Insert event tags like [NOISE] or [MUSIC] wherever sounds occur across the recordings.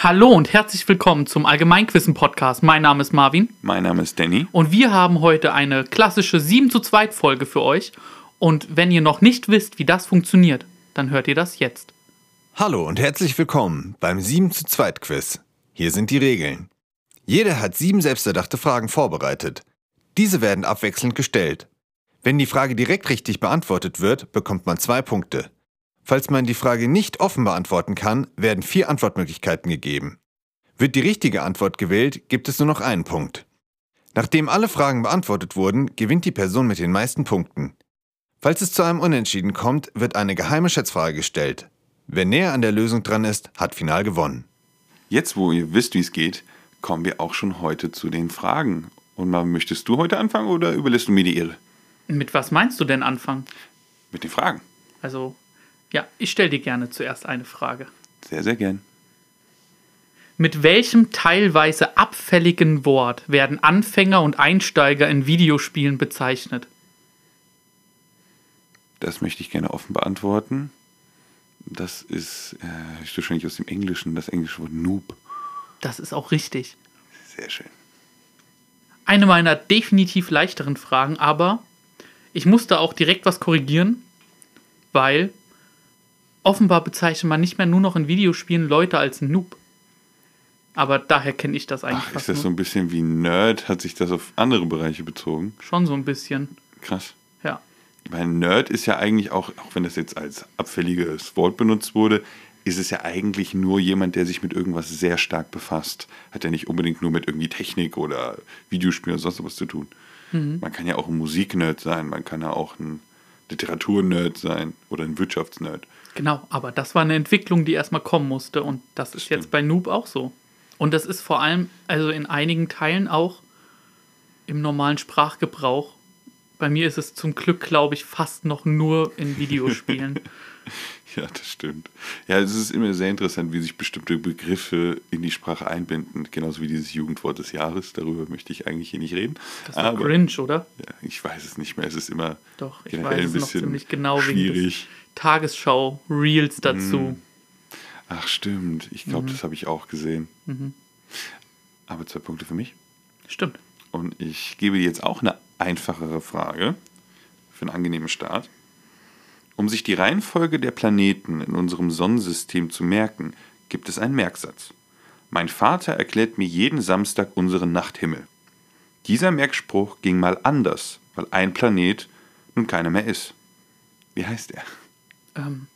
Hallo und herzlich willkommen zum Allgemeinquissen-Podcast. Mein Name ist Marvin Mein Name ist Danny. und wir haben heute eine klassische 7 zu 2 Folge für euch. Und wenn ihr noch nicht wisst, wie das funktioniert, dann hört ihr das jetzt. Hallo und herzlich willkommen beim 7 zu 2 Quiz. Hier sind die Regeln. Jeder hat sieben selbsterdachte Fragen vorbereitet. Diese werden abwechselnd gestellt. Wenn die Frage direkt richtig beantwortet wird, bekommt man zwei Punkte. Falls man die Frage nicht offen beantworten kann, werden vier Antwortmöglichkeiten gegeben. Wird die richtige Antwort gewählt, gibt es nur noch einen Punkt. Nachdem alle Fragen beantwortet wurden, gewinnt die Person mit den meisten Punkten. Falls es zu einem Unentschieden kommt, wird eine geheime Schätzfrage gestellt. Wer näher an der Lösung dran ist, hat final gewonnen. Jetzt, wo ihr wisst, wie es geht, kommen wir auch schon heute zu den Fragen. Und mal, möchtest du heute anfangen oder überlässt du mir die Ehre? Mit was meinst du denn anfangen? Mit den Fragen. Also, ja, ich stelle dir gerne zuerst eine Frage. Sehr, sehr gern. Mit welchem teilweise abfälligen Wort werden Anfänger und Einsteiger in Videospielen bezeichnet? Das möchte ich gerne offen beantworten. Das ist äh, ist wahrscheinlich aus dem Englischen, das englische Wort Noob. Das ist auch richtig. Sehr schön. Eine meiner definitiv leichteren Fragen, aber ich musste auch direkt was korrigieren, weil offenbar bezeichnet man nicht mehr nur noch in Videospielen Leute als Noob. Aber daher kenne ich das eigentlich Ach, ist das so nur. ein bisschen wie Nerd? Hat sich das auf andere Bereiche bezogen? Schon so ein bisschen. Krass. Ja. Weil Nerd ist ja eigentlich auch, auch wenn das jetzt als abfälliges Wort benutzt wurde, ist es ja eigentlich nur jemand, der sich mit irgendwas sehr stark befasst. Hat ja nicht unbedingt nur mit irgendwie Technik oder Videospielen oder sonst was zu tun. Man kann ja auch ein Musiknerd sein, man kann ja auch ein Literaturnerd sein oder ein Wirtschaftsnerd. Genau, aber das war eine Entwicklung, die erstmal kommen musste und das ist stimmt. jetzt bei Noob auch so. Und das ist vor allem, also in einigen Teilen auch im normalen Sprachgebrauch. Bei mir ist es zum Glück, glaube ich, fast noch nur in [LAUGHS] Videospielen. Ja, das stimmt. Ja, es ist immer sehr interessant, wie sich bestimmte Begriffe in die Sprache einbinden. Genauso wie dieses Jugendwort des Jahres. Darüber möchte ich eigentlich hier nicht reden. Das war Aber Grinch, oder? ja, ich weiß es nicht mehr. Es ist immer Doch, ich weiß ein es noch ziemlich genau wegen des schwierig. Tagesschau-Reels dazu. Ach, stimmt. Ich glaube, Mhm. das habe ich auch gesehen. Aber zwei Punkte für mich. Stimmt. Und ich gebe dir jetzt auch eine einfachere Frage für einen angenehmen Start. Um sich die Reihenfolge der Planeten in unserem Sonnensystem zu merken, gibt es einen Merksatz. Mein Vater erklärt mir jeden Samstag unseren Nachthimmel. Dieser Merkspruch ging mal anders, weil ein Planet nun keiner mehr ist. Wie heißt er? Ähm,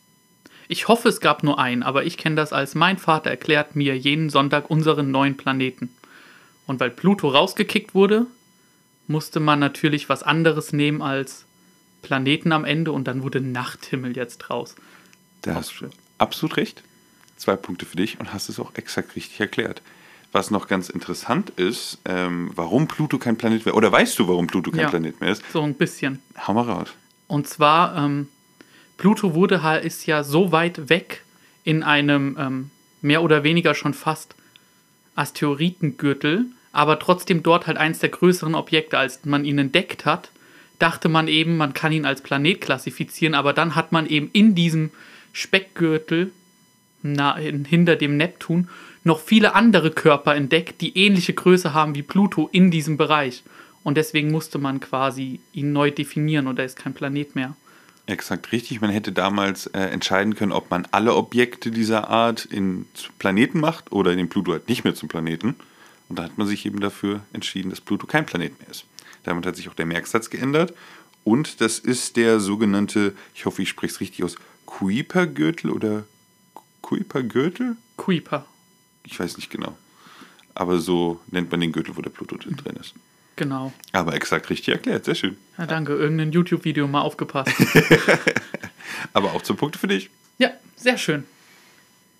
ich hoffe, es gab nur einen, aber ich kenne das als mein Vater erklärt mir jeden Sonntag unseren neuen Planeten. Und weil Pluto rausgekickt wurde, musste man natürlich was anderes nehmen als Planeten am Ende und dann wurde Nachthimmel jetzt draus. Da hast du absolut recht. Zwei Punkte für dich und hast es auch exakt richtig erklärt. Was noch ganz interessant ist, ähm, warum Pluto kein Planet mehr, oder weißt du, warum Pluto kein Ja. Planet mehr ist? So ein bisschen. Hau mal raus. Und zwar, ähm, Pluto wurde halt, ist ja so weit weg in einem ähm, mehr oder weniger schon fast Asteroidengürtel, aber trotzdem dort halt eins der größeren Objekte, als man ihn entdeckt hat, dachte man eben, man kann ihn als Planet klassifizieren, aber dann hat man eben in diesem Speckgürtel na, in, hinter dem Neptun noch viele andere Körper entdeckt, die ähnliche Größe haben wie Pluto in diesem Bereich. Und deswegen musste man quasi ihn neu definieren und er ist kein Planet mehr. Exakt richtig. Man hätte damals äh, entscheiden können, ob man alle Objekte dieser Art in Planeten macht oder den Pluto halt nicht mehr zum Planeten. Und da hat man sich eben dafür entschieden, dass Pluto kein Planet mehr ist. Damit hat sich auch der Merksatz geändert. Und das ist der sogenannte, ich hoffe, ich spreche es richtig aus, Kuiper-Gürtel oder Kuiper-Gürtel? Kuiper, Ich weiß nicht genau. Aber so nennt man den Gürtel, wo der Pluto drin ist. genau. Aber exakt richtig erklärt, sehr schön. Ja, danke, irgendein YouTube-Video mal aufgepasst. [LAUGHS] Aber auch zum Punkt für dich. ja, sehr schön.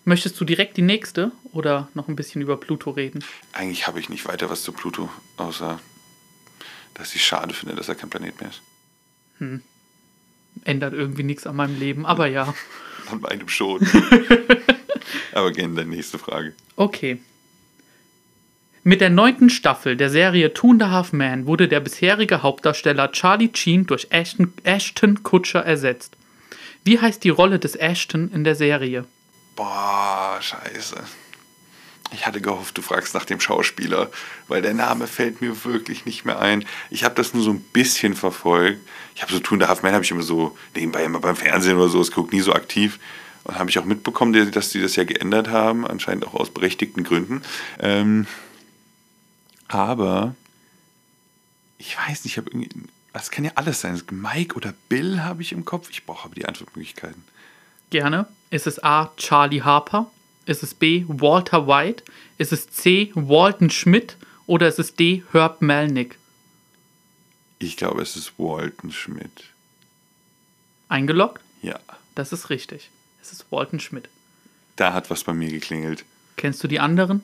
Möchtest du direkt die nächste oder noch ein bisschen über Pluto reden? Eigentlich habe ich nicht weiter was zu Pluto, außer dass ich schade finde, dass er kein Planet mehr ist. Ändert irgendwie nichts an meinem Leben, aber ja. [LAUGHS] An meinem schon. [LAUGHS] Aber gerne deine nächste Frage. Okay. Mit der neunten Staffel der Serie Two and a Half Men wurde der bisherige Hauptdarsteller Charlie Sheen durch Ashton, Ashton Kutcher ersetzt. Wie heißt die Rolle des Ashton in der Serie? Boah, scheiße. Ich hatte gehofft, du fragst nach dem Schauspieler, weil der Name fällt mir wirklich nicht mehr ein. Ich habe das nur so ein bisschen verfolgt. Ich habe so Tun der Half Man habe ich immer so nebenbei immer beim Fernsehen oder so, es guckt nie so aktiv. Und habe ich auch mitbekommen, dass die das ja geändert haben, anscheinend auch aus berechtigten Gründen. Ähm, aber ich weiß nicht, ich habe irgendwie, das kann ja alles sein. Mike oder Bill habe ich im Kopf. Ich brauche aber die Antwortmöglichkeiten. Gerne. Ist es A. Charlie Harper? Ist es B. Walter White? Ist es C. Walton Schmidt? Oder ist es D. Herb Melnick? Ich glaube, es ist Walton Schmidt. Eingeloggt? Ja. Das ist richtig. Es ist Walton Schmidt. Da hat was bei mir geklingelt. Kennst du die anderen?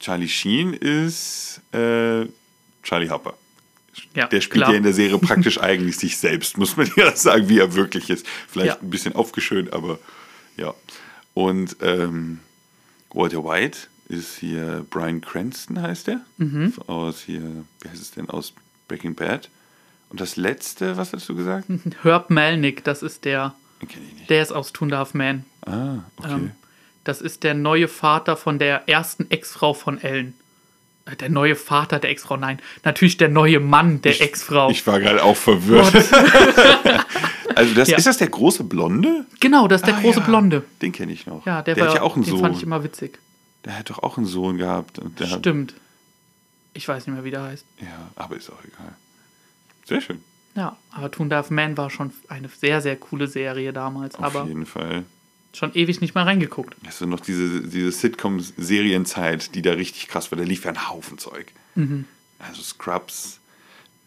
Charlie Sheen ist äh, Charlie Harper. Ja, Der spielt klar. ja in der Serie praktisch [LAUGHS] eigentlich sich selbst, muss man ja sagen, wie er wirklich ist. Vielleicht Ja. ein bisschen aufgeschönt, aber ja. Und ähm, Walter White ist hier Brian Cranston, heißt der? Mhm. Aus hier, wie heißt es denn, aus Breaking Bad. Und das letzte, was hast du gesagt? [LAUGHS] Herb Melnick, das ist der, Den kenne ich nicht. der ist aus a Half Man. Ah, okay. Ähm, das ist der neue Vater von der ersten Ex-Frau von Ellen. Äh, Der neue Vater der Ex-Frau, nein. Natürlich der neue Mann der Ex-Frau. Ich war gerade auch verwirrt. [LAUGHS] [LAUGHS] also das, Ja. ist das der große Blonde? Genau, das ist der Ah, große ja. Blonde. Den kenne ich noch. Ja, der, der war hat ja auch einen den Sohn. fand ich immer witzig. Der hat doch auch einen Sohn gehabt. Und der hat, Stimmt. Ich weiß nicht mehr, wie der heißt. ja, aber ist auch egal. Sehr schön. Ja, aber a Half Man war schon eine sehr, sehr coole Serie damals. Auf aber jeden Fall. schon ewig nicht mal reingeguckt. Hast du noch diese, diese Sitcom-Serienzeit, die da richtig krass war? Da lief ja ein Haufen Zeug. Mhm. Also Scrubs,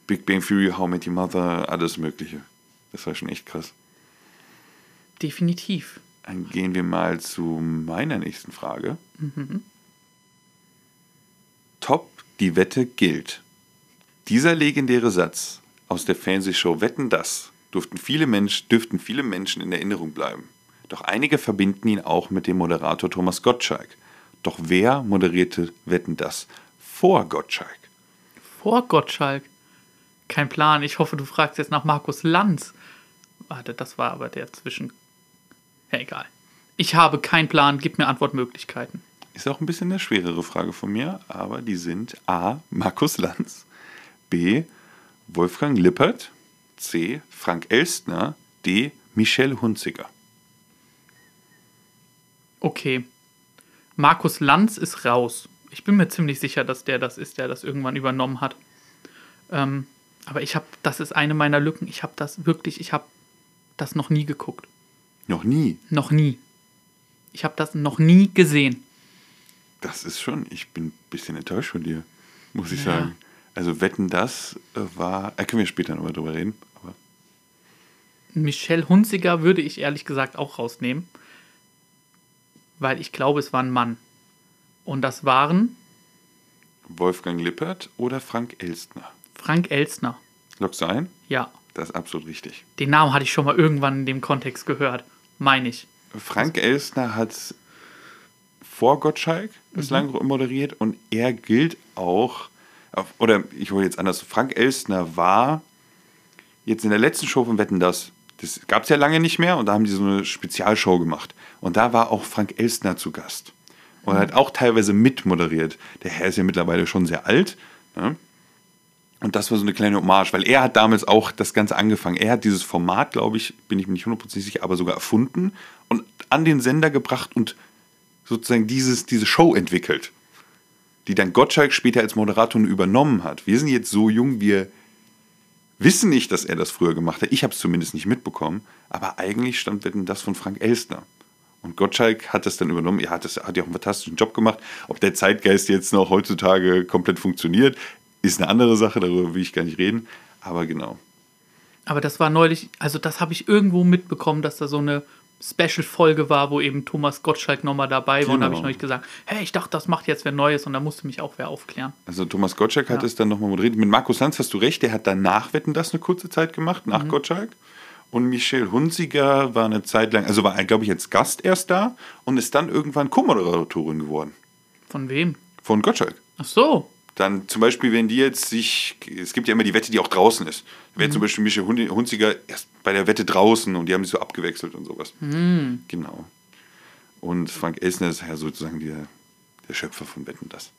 Big Bang Theory, How Met Your Mother, alles Mögliche. Das war schon echt krass. Definitiv. Dann gehen wir mal zu meiner nächsten Frage. Top, die Wette gilt. Dieser legendäre Satz aus der Fernsehshow Wetten das durften viele Mensch, dürften viele Menschen in Erinnerung bleiben. Doch einige verbinden ihn auch mit dem Moderator Thomas Gottschalk. Doch wer moderierte Wetten das vor Gottschalk? Vor Gottschalk. Kein Plan. Ich hoffe, du fragst jetzt nach Markus Lanz. Warte, das war aber der zwischen. Ja, egal. Ich habe keinen Plan. Gib mir Antwortmöglichkeiten. Ist auch ein bisschen eine schwerere Frage von mir, aber die sind A. Markus Lanz, B. Wolfgang Lippert, C. Frank Elstner, D. Michelle Hunziker. Okay. Markus Lanz ist raus. Ich bin mir ziemlich sicher, dass der das ist, der das irgendwann übernommen hat. Ähm, aber ich habe, das ist eine meiner Lücken. Ich habe das wirklich, ich habe das noch nie geguckt. Noch nie. Noch nie. Ich habe das noch nie gesehen. Das ist schon, ich bin ein bisschen enttäuscht von dir, muss ich Ja. sagen. Also Wetten, das äh, war, äh, können wir später nochmal drüber reden, aber Michelle Hunziger würde ich ehrlich gesagt auch rausnehmen. Weil ich glaube, es war ein Mann. Und das waren Wolfgang Lippert oder Frank Elstner? Frank Elstner. Lockst du ein? Ja, Das ist absolut richtig. den Namen hatte ich schon mal irgendwann in dem Kontext gehört. Meine ich. Frank Elstner hat vor Gottschalk bislang moderiert und er gilt auch, auf- oder ich hole jetzt anders, Frank Elstner war jetzt in der letzten Show von Wetten das, das gab es ja lange nicht mehr und da haben die so eine Spezialshow gemacht und da war auch Frank Elstner zu Gast und hat auch teilweise mitmoderiert. Der Herr ist ja mittlerweile schon sehr alt, ne? Und das war so eine kleine Hommage, weil er hat damals auch das Ganze angefangen. Er hat dieses Format, glaube ich, bin ich mir nicht hundertprozentig sicher, aber sogar erfunden und an den Sender gebracht und sozusagen dieses, diese Show entwickelt, die dann Gottschalk später als Moderator übernommen hat. Wir sind jetzt so jung, wir wissen nicht, dass er das früher gemacht hat. Ich habe es zumindest nicht mitbekommen, aber eigentlich stammt das von Frank Elstner. Und Gottschalk hat das dann übernommen. Er hat, das, hat ja auch einen fantastischen Job gemacht. Ob der Zeitgeist jetzt noch heutzutage komplett funktioniert, ist eine andere Sache, darüber will ich gar nicht reden. Aber genau. Aber das war neulich, also das habe ich irgendwo mitbekommen, dass da so eine Special-Folge war, wo eben Thomas Gottschalk nochmal dabei war. Und da habe ich Genau. neulich gesagt, hey, ich dachte, das macht jetzt wer Neues und da musste mich auch wer aufklären. Also Thomas Gottschalk hat Ja. es dann nochmal moderiert. Mit Markus Lanz hast du recht, der hat danach Wetten das eine kurze Zeit gemacht, nach Gottschalk. Und Michelle Hunziger war eine Zeit lang, also war, glaube ich, als Gast erst da und ist dann irgendwann Co-Moderatorin geworden. Von wem? Von Gottschalk. Ach so. Dann zum Beispiel, wenn die jetzt sich, es gibt ja immer die Wette, die auch draußen ist. Wäre zum Beispiel Michelle Hun- Hunziger erst bei der Wette draußen und die haben sich so abgewechselt und sowas. Genau. Und Frank Elsner ist ja sozusagen der, der Schöpfer von Wetten das.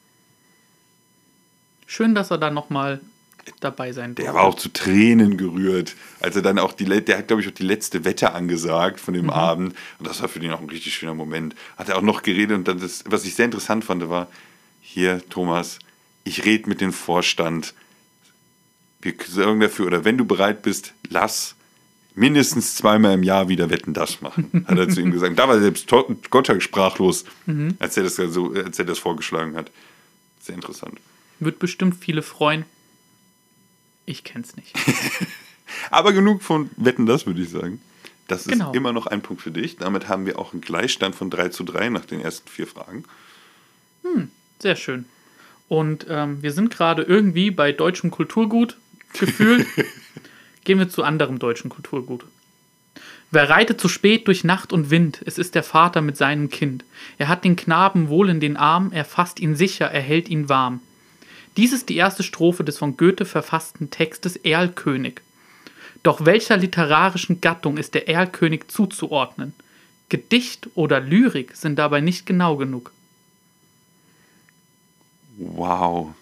Schön, dass er da nochmal dabei sein durfte. Der war auch zu Tränen gerührt, als er dann auch die, der hat glaube ich auch die letzte Wette angesagt von dem Abend und das war für den auch ein richtig schöner Moment. Hat er auch noch geredet und dann das, was ich sehr interessant fand, war, hier Thomas, ich rede mit dem Vorstand, wir sorgen dafür oder wenn du bereit bist, lass mindestens zweimal im Jahr wieder Wetten das machen, [LAUGHS] hat er zu ihm gesagt. Da war selbst Gottschalk sprachlos, als, er das so, als er das vorgeschlagen hat. Sehr interessant. Wird bestimmt viele freuen. Ich kenn's nicht. [LAUGHS] Aber genug von Wetten, das würde ich sagen. Das Genau. ist immer noch ein Punkt für dich. Damit haben wir auch einen Gleichstand von 3 zu 3 nach den ersten vier Fragen. Sehr schön. Und ähm, wir sind gerade irgendwie bei deutschem Kulturgut gefühlt. [LAUGHS] Gehen wir zu anderem deutschen Kulturgut. Wer reitet zu spät durch Nacht und Wind? Es ist der Vater mit seinem Kind. Er hat den Knaben wohl in den Arm, er fasst ihn sicher, er hält ihn warm. Dies ist die erste Strophe des von Goethe verfassten Textes Erlkönig. Doch welcher literarischen Gattung ist der Erlkönig zuzuordnen? Gedicht oder Lyrik sind dabei nicht genau genug. Wow.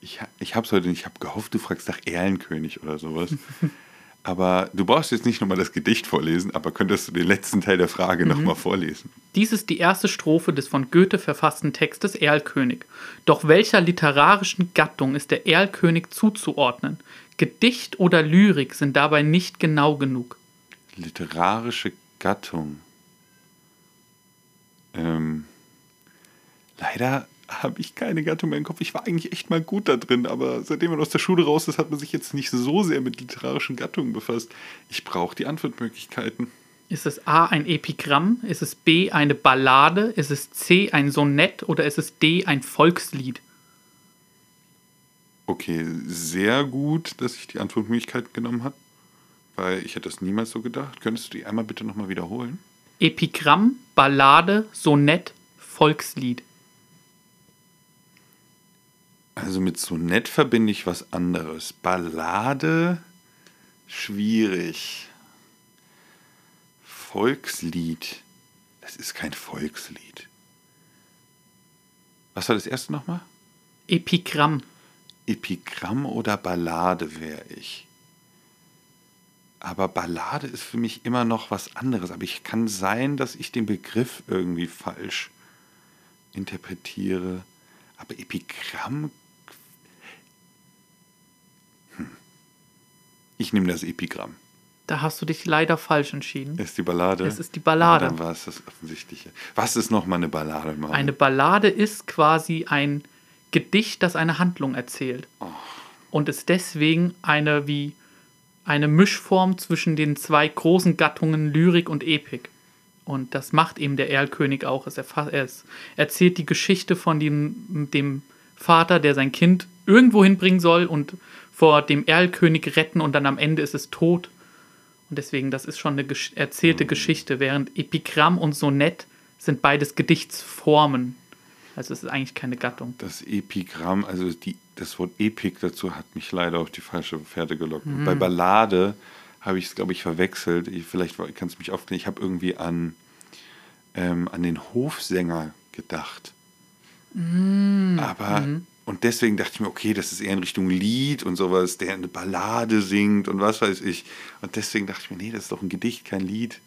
Ich, ich habe es heute nicht. Ich habe gehofft, du fragst nach Erlenkönig oder sowas. [LAUGHS] aber du brauchst jetzt nicht nochmal das Gedicht vorlesen, aber könntest du den letzten Teil der Frage noch nochmal vorlesen? Dies ist die erste Strophe des von Goethe verfassten Textes Erlkönig. Doch welcher literarischen Gattung ist der Erlkönig zuzuordnen? Gedicht oder Lyrik sind dabei nicht genau genug. Literarische Gattung. Ähm, leider habe ich keine Gattung mehr im Kopf. Ich war eigentlich echt mal gut da drin, aber seitdem man aus der Schule raus ist, hat man sich jetzt nicht so sehr mit literarischen Gattungen befasst. Ich brauche die Antwortmöglichkeiten. Ist es A ein Epigramm? Ist es B eine Ballade? Ist es C ein Sonett oder ist es D ein Volkslied? Okay, sehr gut, dass ich die Antwortmöglichkeiten genommen habe, weil ich hätte das niemals so gedacht. Könntest du die einmal bitte nochmal wiederholen? Epigramm, Ballade, Sonett, Volkslied. Also mit Sonett verbinde ich was anderes. Ballade, schwierig. Volkslied, das ist kein Volkslied. Was war das erste nochmal? Epigramm. Epigramm oder Ballade wäre ich. Aber Ballade ist für mich immer noch was anderes. Aber ich kann sein, dass ich den Begriff irgendwie falsch interpretiere. Aber Epigramm. Ich nehme das Epigramm. Da hast du dich leider falsch entschieden. Ist die Ballade? Es ist die Ballade. Ah, dann war es das Offensichtliche. Was ist nochmal eine Ballade? Marvin? Eine Ballade ist quasi ein Gedicht, das eine Handlung erzählt. Und ist deswegen eine wie eine Mischform zwischen den zwei großen Gattungen Lyrik und Epik. Und das macht eben der Erlkönig auch. Es, es erzählt die Geschichte von dem, dem Vater, der sein Kind irgendwo hinbringen soll und vor dem Erlkönig retten und dann am Ende ist es tot. Und deswegen, das ist schon eine gesch erzählte Geschichte, während Epigramm und Sonett sind beides Gedichtsformen. Also es ist eigentlich keine Gattung. Das Epigramm, also die, das Wort Epik dazu hat mich leider auf die falsche Fährte gelockt. Und Bei Ballade habe ich es, glaube ich, verwechselt. Ich, vielleicht kannst du mich aufklären. Ich habe irgendwie an, ähm, an den Hofsänger gedacht. Aber, und deswegen dachte ich mir, okay, das ist eher in Richtung Lied und sowas, der eine Ballade singt und was weiß ich. Und deswegen dachte ich mir, nee, das ist doch ein Gedicht, kein Lied.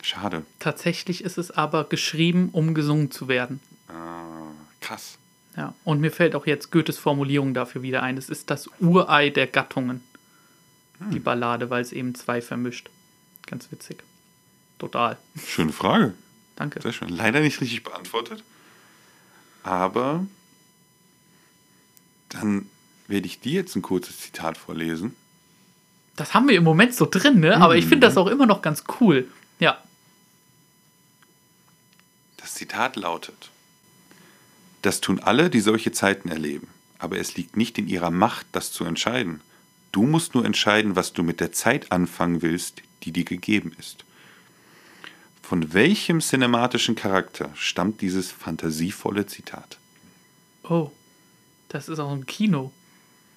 Schade. Tatsächlich ist es aber geschrieben, um gesungen zu werden. Ah, krass. Ja. Und mir fällt auch jetzt Goethes Formulierung dafür wieder ein. Es ist das Urei der Gattungen. Die Ballade, weil es eben zwei vermischt. Ganz witzig. Total. Schöne Frage. Danke. Sehr schön. Leider nicht richtig beantwortet. Aber dann werde ich dir jetzt ein kurzes Zitat vorlesen. Das haben wir im Moment so drin, ne? Aber ich finde das auch immer noch ganz cool. Ja. Das Zitat lautet: Das tun alle, die solche Zeiten erleben. Aber es liegt nicht in ihrer Macht, das zu entscheiden. Du musst nur entscheiden, was du mit der Zeit anfangen willst, die dir gegeben ist. Von welchem cinematischen Charakter stammt dieses fantasievolle Zitat? Oh. Das ist auch ein Kino.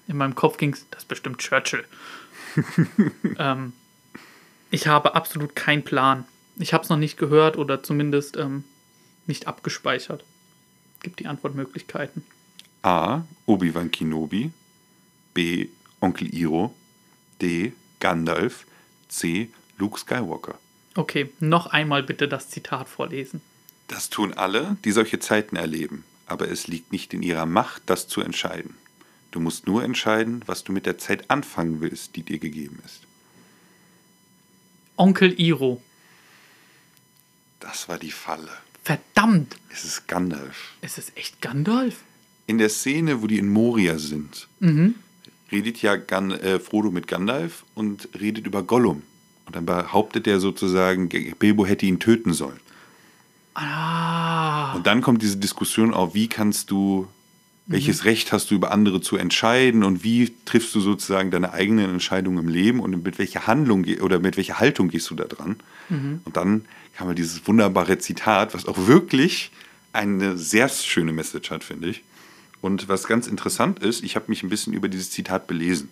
In meinem Kopf ging es, das ist bestimmt Churchill. [LAUGHS] ähm, ich habe absolut keinen Plan. Ich habe es noch nicht gehört oder zumindest ähm, nicht abgespeichert. Gib die Antwortmöglichkeiten. A. Obi-Wan Kenobi. B. Onkel Iro. D. Gandalf. C. Luke Skywalker. Okay, noch einmal bitte das Zitat vorlesen. Das tun alle, die solche Zeiten erleben, aber es liegt nicht in ihrer Macht, das zu entscheiden. Du musst nur entscheiden, was du mit der Zeit anfangen willst, die dir gegeben ist. Onkel Iro. Das war die Falle. Verdammt! Es ist Gandalf. Ist es echt Gandalf? In der Szene, wo die in Moria sind, redet ja Gan äh, Frodo mit Gandalf und redet über Gollum. Und dann behauptet er sozusagen, Bilbo hätte ihn töten sollen. Ah. Und dann kommt diese Diskussion auf, wie kannst du, welches Recht hast du über andere zu entscheiden und wie triffst du sozusagen deine eigenen Entscheidungen im Leben und mit welcher Handlung oder mit welcher Haltung gehst du da dran? Und dann kam halt dieses wunderbare Zitat, was auch wirklich eine sehr schöne Message hat, finde ich. Und was ganz interessant ist, ich habe mich ein bisschen über dieses Zitat belesen,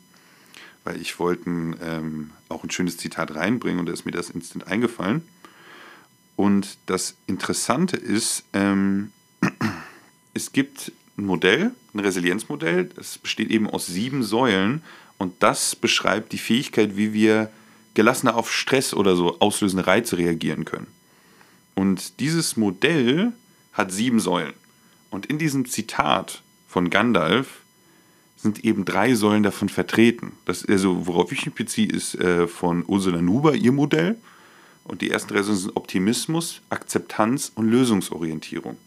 weil ich wollte ähm, auch ein schönes Zitat reinbringen und da ist mir das instant eingefallen. Und das Interessante ist, ähm, [CLEARS THROAT] es gibt ein Modell, ein Resilienzmodell, das besteht eben aus sieben Säulen und das beschreibt die Fähigkeit, wie wir gelassener auf Stress oder so auslösende Reize reagieren können. Und dieses Modell hat sieben Säulen. Und in diesem Zitat von Gandalf sind eben drei Säulen davon vertreten. Das, also, worauf ich mich beziehe, ist äh, von Ursula Nuber ihr Modell. Und die ersten drei Säulen sind Optimismus, Akzeptanz und Lösungsorientierung.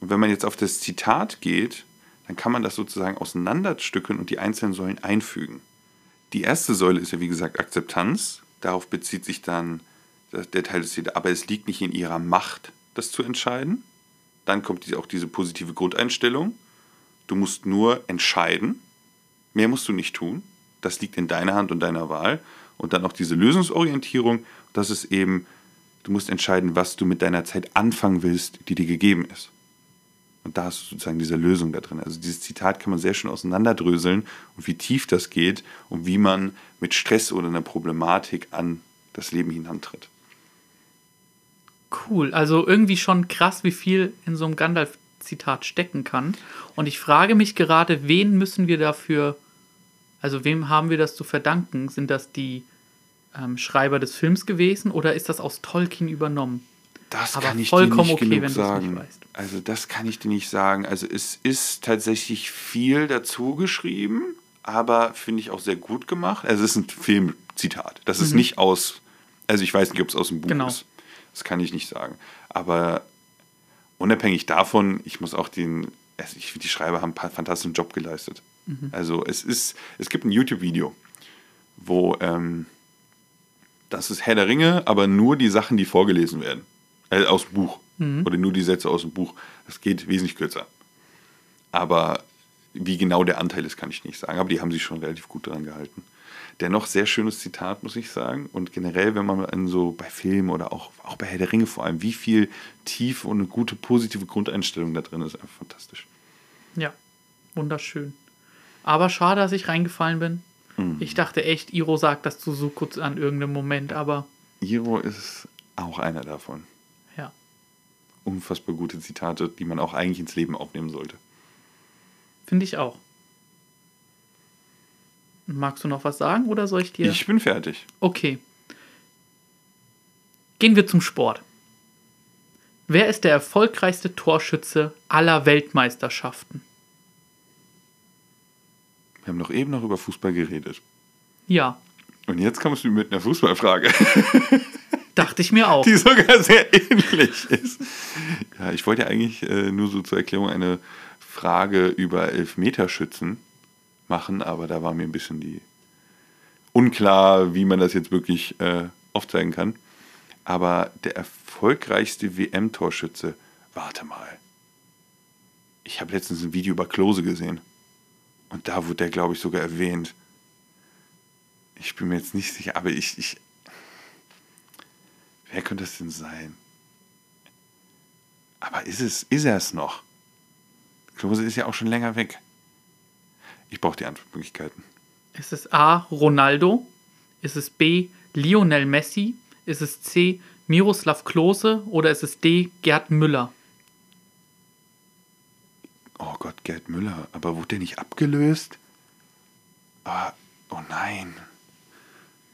Und wenn man jetzt auf das Zitat geht, dann kann man das sozusagen auseinanderstückeln und die einzelnen Säulen einfügen. Die erste Säule ist ja wie gesagt Akzeptanz. Darauf bezieht sich dann der Teil des Zitats, aber es liegt nicht in ihrer Macht, das zu entscheiden. Dann kommt auch diese positive Grundeinstellung. Du musst nur entscheiden. Mehr musst du nicht tun. Das liegt in deiner Hand und deiner Wahl. Und dann auch diese Lösungsorientierung. Das ist eben, du musst entscheiden, was du mit deiner Zeit anfangen willst, die dir gegeben ist. Und da hast du sozusagen diese Lösung da drin. Also dieses Zitat kann man sehr schön auseinanderdröseln und wie tief das geht und wie man mit Stress oder einer Problematik an das Leben hinantritt. Cool. Also irgendwie schon krass, wie viel in so einem Gandalf-Zitat stecken kann. Und ich frage mich gerade, wen müssen wir dafür, also wem haben wir das zu verdanken? Sind das die ähm, Schreiber des Films gewesen oder ist das aus Tolkien übernommen? Das Aber kann ich dir vollkommen nicht okay, genug wenn du es nicht sagen. weißt. Also das kann ich dir nicht sagen. Also es ist tatsächlich viel dazu geschrieben, aber finde ich auch sehr gut gemacht. Also es ist ein Filmzitat. Das ist nicht aus, also ich weiß nicht, ob es aus dem Buch Mhm. Genau. ist. Das kann ich nicht sagen. Aber unabhängig davon, ich muss auch den, also ich finde, die Schreiber haben einen fantastischen Job geleistet. Mhm. Also es ist, es gibt ein YouTube-Video, wo ähm, das ist Herr der Ringe, aber nur die Sachen, die vorgelesen werden. Äh, aus dem Buch. Oder nur die Sätze aus dem Buch. Das geht wesentlich kürzer. Aber wie genau der Anteil ist, kann ich nicht sagen. Aber die haben sich schon relativ gut daran gehalten. Dennoch sehr schönes Zitat, muss ich sagen. Und generell, wenn man an so bei Filmen oder auch, auch bei Herr der Ringe vor allem, wie viel tiefe und eine gute positive Grundeinstellung da drin ist, einfach fantastisch. Ja, wunderschön. Aber schade, dass ich reingefallen bin. Ich dachte echt, Iro sagt das zu Sukut an irgendeinem Moment, aber Iro ist auch einer davon. ja. Unfassbar gute Zitate, die man auch eigentlich ins Leben aufnehmen sollte. Finde ich auch. Magst du noch was sagen oder soll ich dir? Ich bin fertig. Okay. Gehen wir zum Sport. Wer ist der erfolgreichste Torschütze aller Weltmeisterschaften? Wir haben doch eben noch über Fußball geredet. Ja, Und jetzt kommst du mit einer Fußballfrage, dachte ich mir auch. die sogar sehr ähnlich ist. Ja, ich wollte ja eigentlich äh, nur so zur Erklärung eine Frage über Elfmeterschützen machen, aber da war mir ein bisschen die unklar, wie man das jetzt wirklich äh, aufzeigen kann. Aber der erfolgreichste WM-Torschütze, warte mal. Ich habe letztens ein Video über Klose gesehen. Und da wurde der, glaube ich, sogar erwähnt. Ich bin mir jetzt nicht sicher, aber ich, ich. Wer könnte es denn sein? Aber ist es, ist er es noch? Klose ist ja auch schon länger weg. Ich brauche die Antwortmöglichkeiten. Ist es A. Ronaldo? Ist es B. Lionel Messi? Ist es C. Miroslav Klose? Oder ist es D. Gerd Müller? Oh Gott, Gerd Müller. Aber wurde der nicht abgelöst? Ah, oh nein.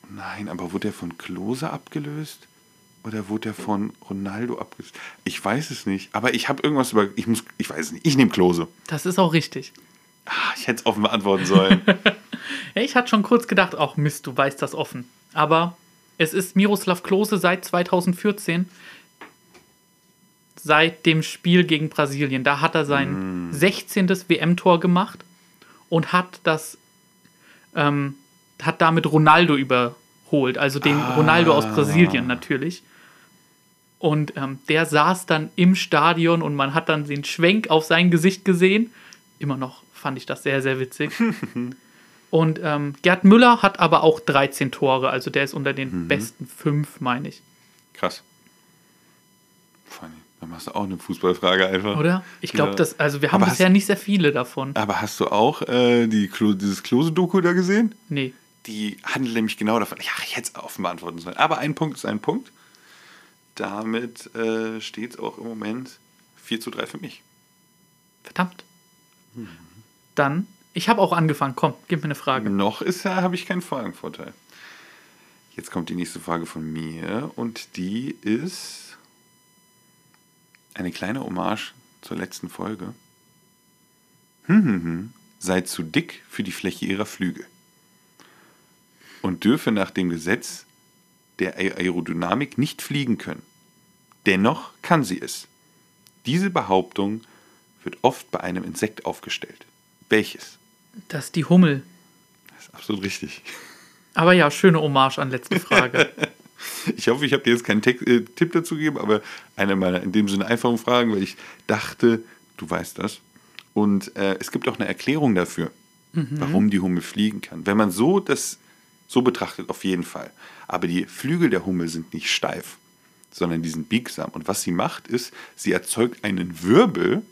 Oh nein, aber wurde er von Klose abgelöst? Oder wurde er von Ronaldo abgelöst? Ich weiß es nicht. Aber ich habe irgendwas über. Ich muss. Ich weiß es nicht. Ich nehme Klose. Das ist auch richtig. Ah, ich hätte es offen beantworten sollen. [LAUGHS] Ich hatte schon kurz gedacht, ach Mist, du weißt das offen. Aber es ist Miroslav Klose seit 2014, seit dem Spiel gegen Brasilien. Da hat er sein 16. WM-Tor gemacht und hat das, ähm, hat damit Ronaldo überholt, also den Ronaldo aus Brasilien natürlich. Und ähm, der saß dann im Stadion und man hat dann den Schwenk auf sein Gesicht gesehen. Immer noch fand ich das sehr, sehr witzig. [LAUGHS] Und ähm, Gerd Müller hat aber auch 13 Tore, also der ist unter den besten fünf, meine ich. Krass. Funny. Dann machst du auch eine Fußballfrage einfach. Oder? Ich glaube, Ja. das, also wir haben Aber bisher hast- nicht sehr viele davon. Aber hast du auch äh, die Klo dieses Klose-Doku da gesehen? Nee. Die handelt nämlich genau davon. Ja, ich hätte es offen beantworten sollen. Aber ein Punkt ist ein Punkt. Damit äh, steht es auch im Moment 4 zu 3 für mich. Verdammt. Dann, ich habe auch angefangen. Komm, gib mir eine Frage. Noch ist ja, habe ich keinen Fragenvorteil. Jetzt kommt die nächste Frage von mir und die ist eine kleine Hommage zur letzten Folge. Hm, hm, hm. Seid zu dick für die Fläche ihrer Flügel und dürfe nach dem Gesetz der Aer- Aerodynamik nicht fliegen können. Dennoch kann sie es. Diese Behauptung wird oft bei einem Insekt aufgestellt. Welches? Das ist die Hummel. Das ist absolut richtig. Aber ja, schöne Hommage an letzte Frage. [LAUGHS] [LAUGHS] Ich hoffe, ich habe dir jetzt keinen Text, äh, Tipp dazu gegeben, aber eine meiner in dem Sinne einfachen Fragen, weil ich dachte, du weißt das. Und äh, es gibt auch eine Erklärung dafür, warum die Hummel fliegen kann. Wenn man so das so betrachtet, auf jeden Fall. Aber die Flügel der Hummel sind nicht steif, sondern die sind biegsam. Und was sie macht, ist, sie erzeugt einen Wirbel,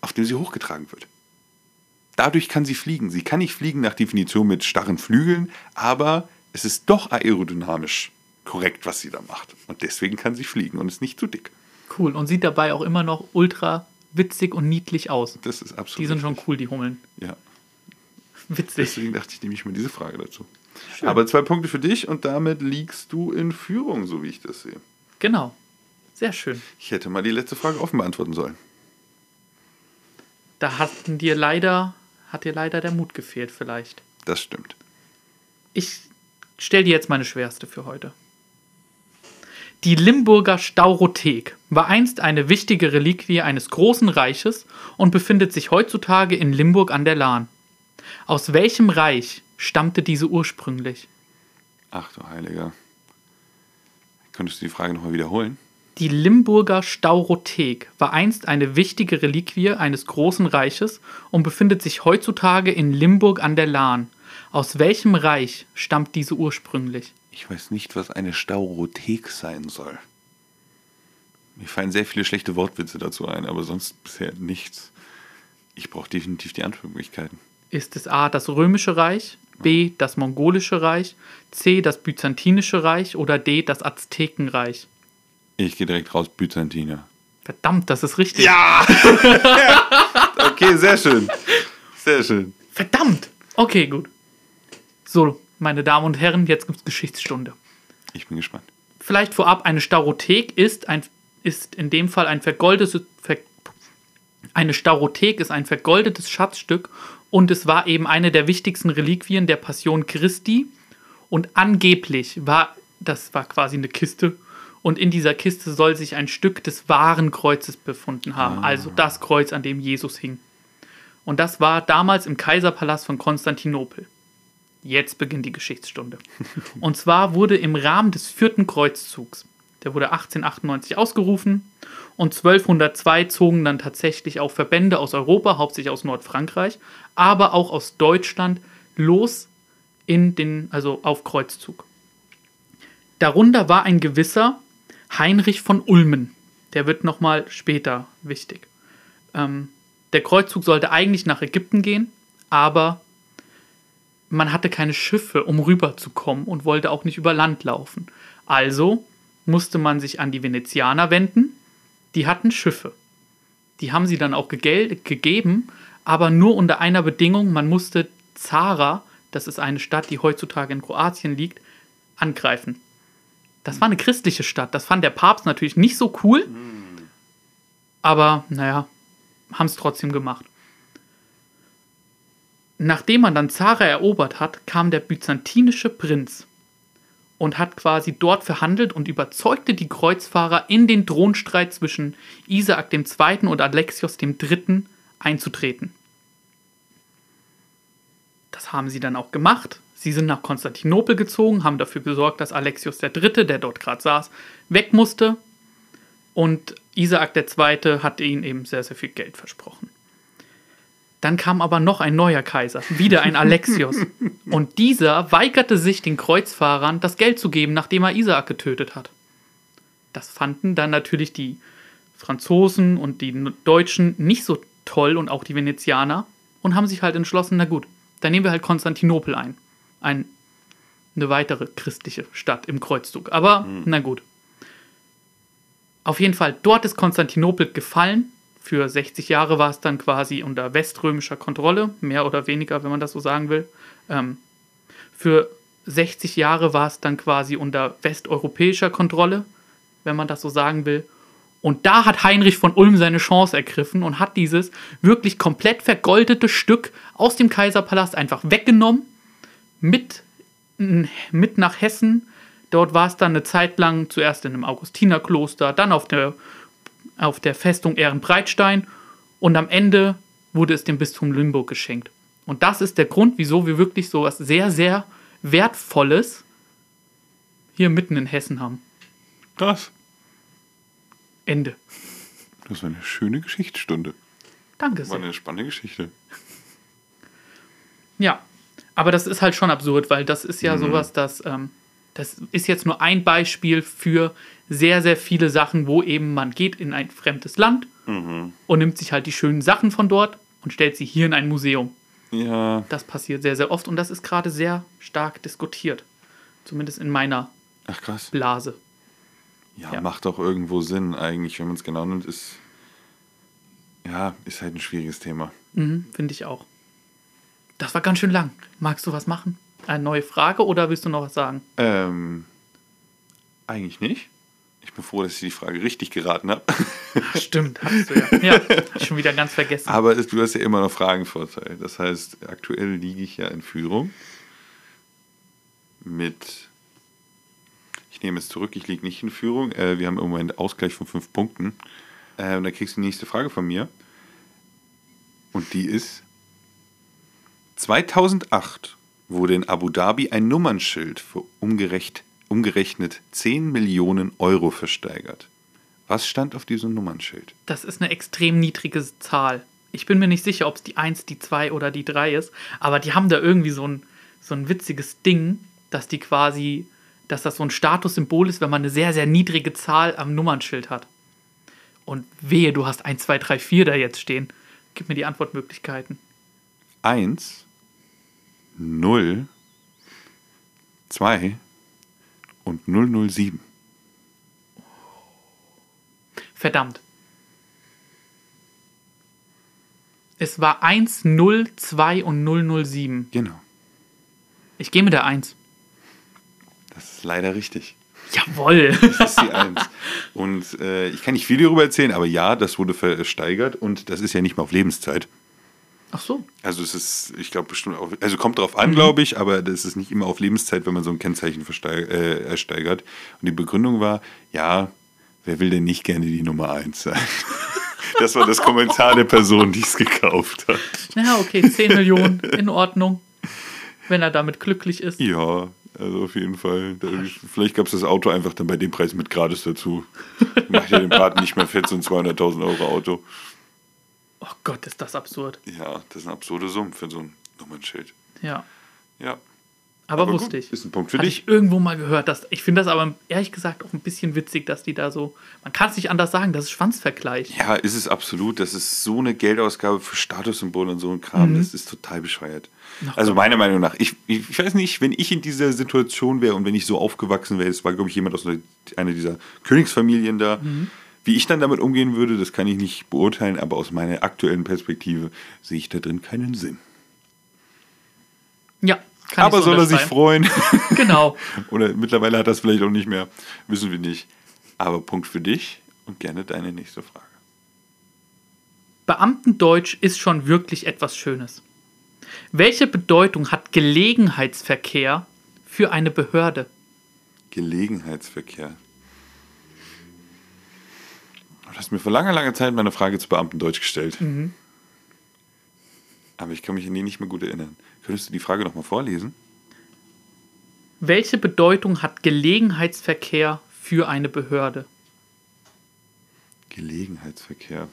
auf dem sie hochgetragen wird. Dadurch kann sie fliegen. Sie kann nicht fliegen nach Definition mit starren Flügeln, aber es ist doch aerodynamisch korrekt, was sie da macht. Und deswegen kann sie fliegen und ist nicht zu dick. Cool. Und sieht dabei auch immer noch ultra witzig und niedlich aus. Das ist absolut. Die sind schon cool, die Hummeln. Ja, [LAUGHS] Witzig. deswegen dachte ich, nehme ich mal diese Frage dazu. Aber zwei Punkte für dich und damit liegst du in Führung, so wie ich das sehe. Genau. Sehr schön. Ich hätte mal die letzte Frage offen beantworten sollen. Da hatten dir leider, hat dir leider der Mut gefehlt, vielleicht. Das stimmt. Ich stelle dir jetzt meine schwerste für heute. Die Limburger Staurothek war einst eine wichtige Reliquie eines großen Reiches und befindet sich heutzutage in Limburg an der Lahn. Aus welchem Reich stammte diese ursprünglich? Ach du Heiliger. Könntest du die Frage nochmal wiederholen? Die Limburger Staurothek war einst eine wichtige Reliquie eines großen Reiches und befindet sich heutzutage in Limburg an der Lahn. Aus welchem Reich stammt diese ursprünglich? Ich weiß nicht, was eine Staurothek sein soll. Mir fallen sehr viele schlechte Wortwitze dazu ein, aber sonst bisher nichts. Ich brauche definitiv die Antwortmöglichkeiten. Ist es A das Römische Reich, B das Mongolische Reich, C das Byzantinische Reich oder D das Aztekenreich? Ich gehe direkt raus, Byzantiner. Verdammt, das ist richtig. Ja! [LAUGHS] okay, sehr schön. Sehr schön. Verdammt! Okay, gut. So, meine Damen und Herren, jetzt gibt's Geschichtsstunde. Ich bin gespannt. Vielleicht vorab, eine Staurothek ist, ein, ist in dem Fall ein vergoldetes. Ver, eine Staurothek ist ein vergoldetes Schatzstück und es war eben eine der wichtigsten Reliquien der Passion Christi. Und angeblich war, das war quasi eine Kiste, und in dieser Kiste soll sich ein Stück des wahren Kreuzes befunden haben, also das Kreuz, an dem Jesus hing. Und das war damals im Kaiserpalast von Konstantinopel. Jetzt beginnt die Geschichtsstunde. Und zwar wurde im Rahmen des vierten Kreuzzugs, der wurde 1898 ausgerufen und 1202 zogen dann tatsächlich auch Verbände aus Europa, hauptsächlich aus Nordfrankreich, aber auch aus Deutschland los in den, also auf Kreuzzug. Darunter war ein gewisser Heinrich von Ulmen. Der wird nochmal später wichtig. Ähm, der Kreuzzug sollte eigentlich nach Ägypten gehen, aber man hatte keine Schiffe, um rüberzukommen und wollte auch nicht über Land laufen. Also musste man sich an die Venezianer wenden. Die hatten Schiffe. Die haben sie dann auch gegeben, aber nur unter einer Bedingung, man musste Zara, das ist eine Stadt, die heutzutage in Kroatien liegt, angreifen. Das war eine christliche Stadt. Das fand der Papst natürlich nicht so cool. Aber naja, haben es trotzdem gemacht. Nachdem man dann Zara erobert hat, kam der byzantinische Prinz und hat quasi dort verhandelt und überzeugte die Kreuzfahrer in den Thronstreit zwischen Isaak II. und Alexios III. einzutreten. Das haben sie dann auch gemacht. Sie sind nach Konstantinopel gezogen, haben dafür gesorgt, dass Alexios III., der dort gerade saß, weg musste. Und Isaak II. hatte ihnen eben sehr, sehr viel Geld versprochen. Dann kam aber noch ein neuer Kaiser, wieder ein Alexios. [LAUGHS] Und dieser weigerte sich den Kreuzfahrern das Geld zu geben, nachdem er Isaak getötet hat. Das fanden dann natürlich die Franzosen und die Deutschen nicht so toll und auch die Venezianer und haben sich halt entschlossen, na gut, dann nehmen wir halt Konstantinopel ein. ein eine weitere christliche Stadt im Kreuzzug. Aber na gut. Auf jeden Fall, dort ist Konstantinopel gefallen. Für 60 Jahre war es dann quasi unter weströmischer Kontrolle, mehr oder weniger, wenn man das so sagen will. Ähm, für 60 Jahre war es dann quasi unter westeuropäischer Kontrolle, wenn man das so sagen will. Und da hat Heinrich von Ulm seine Chance ergriffen und hat dieses wirklich komplett vergoldete Stück aus dem Kaiserpalast einfach weggenommen, mit, mit nach Hessen. Dort war es dann eine Zeit lang zuerst in einem Augustinerkloster, dann auf der, auf der Festung Ehrenbreitstein und am Ende wurde es dem Bistum Limburg geschenkt. Und das ist der Grund, wieso wir wirklich so was sehr, sehr Wertvolles hier mitten in Hessen haben. Krass. Ende. Das war eine schöne Geschichtsstunde. Danke War sehr. eine spannende Geschichte. Ja, aber das ist halt schon absurd, weil das ist ja sowas, das, ähm, das ist jetzt nur ein Beispiel für sehr, sehr viele Sachen, wo eben man geht in ein fremdes Land und nimmt sich halt die schönen Sachen von dort und stellt sie hier in ein Museum. Ja, Das passiert sehr, sehr oft und das ist gerade sehr stark diskutiert. Zumindest in meiner ach. Blase. Ja, Ja. macht auch irgendwo Sinn eigentlich, wenn man es genau nimmt, ist ja, ist halt ein schwieriges Thema. Mhm, Finde ich auch. Das war ganz schön lang. Magst du was machen? Eine neue Frage oder willst du noch was sagen? Ähm, eigentlich nicht. Ich bin froh, dass ich die Frage richtig geraten habe. [LAUGHS] Stimmt, hast du ja. Ja, schon wieder ganz vergessen. Aber du hast ja immer noch Fragenvorteil. Das heißt, aktuell liege ich ja in Führung mit. Ich nehme es zurück, ich liege nicht in Führung. Äh, wir haben im Moment Ausgleich von fünf Punkten. Äh, und dann kriegst du die nächste Frage von mir. Und die ist: 2008 wurde in Abu Dhabi ein Nummernschild für umgerechnet 10 Millionen Euro versteigert. Was stand auf diesem Nummernschild? Das ist eine extrem niedrige Zahl. Ich bin mir nicht sicher, ob es die 1, die 2 oder die 3 ist, aber die haben da irgendwie so ein, so ein witziges Ding, dass die quasi, dass das so ein Statussymbol ist, wenn man eine sehr, sehr niedrige Zahl am Nummernschild hat. Und wehe, du hast 1, 2, 3, 4 da jetzt stehen. Gib mir die Antwortmöglichkeiten. 1, 0, 2 und 007. Verdammt. Es war 1, 0, 2 und 007. Genau, Ich gehe mit der 1. das ist leider richtig. Jawoll. Das ist die 1. Und äh, ich kann nicht viel darüber erzählen, aber ja, das wurde versteigert und das ist ja nicht mal auf Lebenszeit. Ach so. Also es ist, ich glaube bestimmt auch, also kommt drauf an, glaube ich, aber das ist nicht immer auf Lebenszeit, wenn man so ein Kennzeichen äh, ersteigert. Und die Begründung war, ja, wer will denn nicht gerne die Nummer 1 sein? [LAUGHS] Das war das Kommentar der Person, die es gekauft hat. Ja, okay, 10 Millionen, in Ordnung. Wenn er damit glücklich ist. Ja, also auf jeden Fall. Vielleicht gab es das Auto einfach dann bei dem Preis mit gratis dazu. Macht ja den Braten nicht mehr fett, so ein 200.000 Euro Auto. Oh Gott, ist das absurd. Ja, das ist eine absurde Summe für so ein Nummernschild. Ja. Ja. Aber, Aber wusste gut, ich. ist ein Punkt für Hatte dich. ich irgendwo mal gehört. Dass, ich finde das aber ehrlich gesagt auch ein bisschen witzig, dass die da so. Man kann es nicht anders sagen, das ist Schwanzvergleich. Ja, ist es absolut. Das ist so eine Geldausgabe für Statussymbole und so ein Kram. Das ist total bescheuert. Ach also meiner Meinung nach. Ich, ich, weiß nicht, wenn ich in dieser Situation wäre und wenn ich so aufgewachsen wäre, es war, glaube ich, jemand aus einer, einer dieser Königsfamilien da, Wie ich dann damit umgehen würde, das kann ich nicht beurteilen, aber aus meiner aktuellen Perspektive sehe ich da drin keinen Sinn. Ja, kann aber soll er sich freuen? [LAUGHS] Genau. [LAUGHS] Oder mittlerweile hat er es vielleicht auch nicht mehr. Wissen wir nicht. Aber Punkt für dich und gerne deine nächste Frage. Beamtendeutsch ist schon wirklich etwas Schönes. Welche Bedeutung hat Gelegenheitsverkehr für eine Behörde? Gelegenheitsverkehr. Du hast mir vor langer, langer Zeit meine Frage zu Beamtendeutsch gestellt. Aber ich kann mich an die nicht mehr gut erinnern. Könntest du die Frage nochmal vorlesen? Welche Bedeutung hat Gelegenheitsverkehr für eine Behörde? Gelegenheitsverkehr.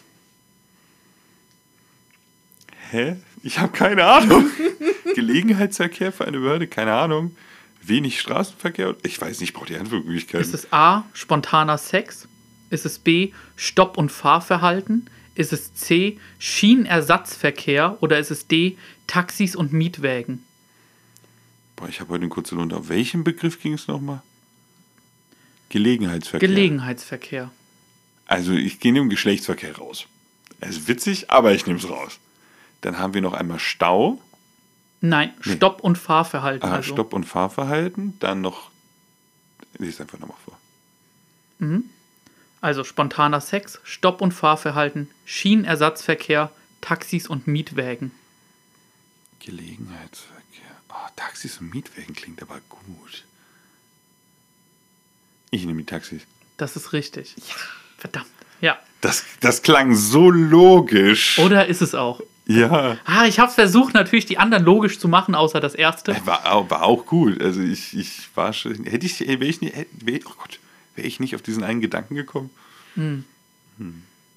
Hä? Ich habe keine Ahnung. [LAUGHS] Gelegenheitsverkehr für eine Behörde? Keine Ahnung. Wenig Straßenverkehr? Ich weiß nicht, ich brauche die Ist Antwortmöglichkeiten. es A. Spontaner Sex? Ist es B. Stopp- und Fahrverhalten? Ist es C. Schienenersatzverkehr? Oder ist es D. Taxis und Mietwägen? Boah, ich habe heute einen kurzen Lund. Auf welchen Begriff ging es nochmal? Gelegenheitsverkehr. Gelegenheitsverkehr. Also ich gehe dem Geschlechtsverkehr raus. Es ist witzig, aber ich nehme es raus. Dann haben wir noch einmal Stau, Nein, Stopp- und Fahrverhalten. ah, also. Stopp- und Fahrverhalten, dann noch. Lies einfach nochmal vor. Also spontaner Sex, Stopp- und Fahrverhalten, Schienenersatzverkehr, Taxis und Mietwägen. Gelegenheitsverkehr. Oh, Taxis und Mietwagen klingt aber gut. Ich nehme die Taxis. Das ist richtig. Verdammt. Ja. Das, das klang so logisch. Oder ist es auch? Ja. Ah, ich habe versucht, natürlich die anderen logisch zu machen, außer das erste. War, au- war auch gut. Also ich, ich war schon. Hätte ich, wäre ich nicht, hätte- oh Gott, wäre ich nicht auf diesen einen Gedanken gekommen?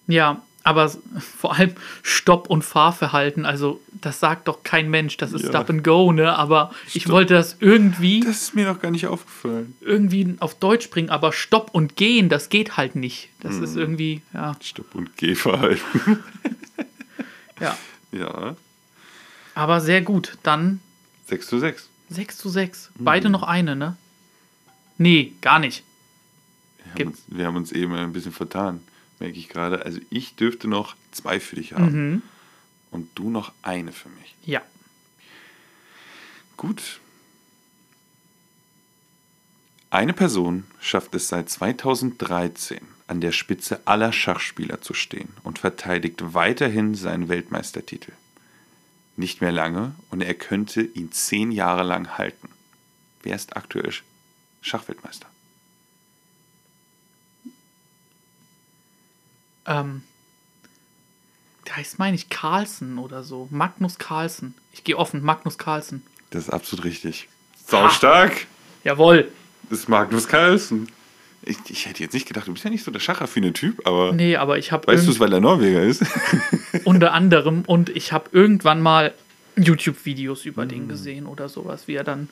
Ja, aber vor allem Stopp- und Fahrverhalten, also das sagt doch kein Mensch, das ist Ja. Stop and Go, ne? Aber ich Stopp. wollte das irgendwie, Das ist mir noch gar nicht aufgefallen. irgendwie auf Deutsch bringen, aber Stopp und Gehen, das geht halt nicht. Das ist Mhm. irgendwie, ja, Stopp- und Gehverhalten. [LAUGHS] ja. ja. Aber sehr gut. Dann 6 zu 6. 6 zu 6. Beide noch eine, ne? Nee, gar nicht. Wir haben, uns, wir haben uns eben ein bisschen vertan, merke ich gerade. Also ich dürfte noch zwei für dich haben. Mhm. Und du noch eine für mich. Ja. Gut. Eine Person schafft es seit 2013 an der Spitze aller Schachspieler zu stehen und verteidigt weiterhin seinen Weltmeistertitel. Nicht mehr lange und er könnte ihn zehn Jahre lang halten. Wer ist aktuell Schachweltmeister? Ähm, der heißt, meine ich, Carlsen oder so. Magnus Carlsen. Ich gehe offen, Magnus Carlsen. Das ist absolut richtig. Saustark! Jawohl. Das ist Magnus Carlsen. Ich, ich hätte jetzt nicht gedacht, du bist ja nicht so der schachaffine Typ, aber Nee, aber ich habe weißt du es, weil er Norweger ist? [LAUGHS] unter anderem und ich habe irgendwann mal YouTube-Videos über den gesehen oder sowas, wie er dann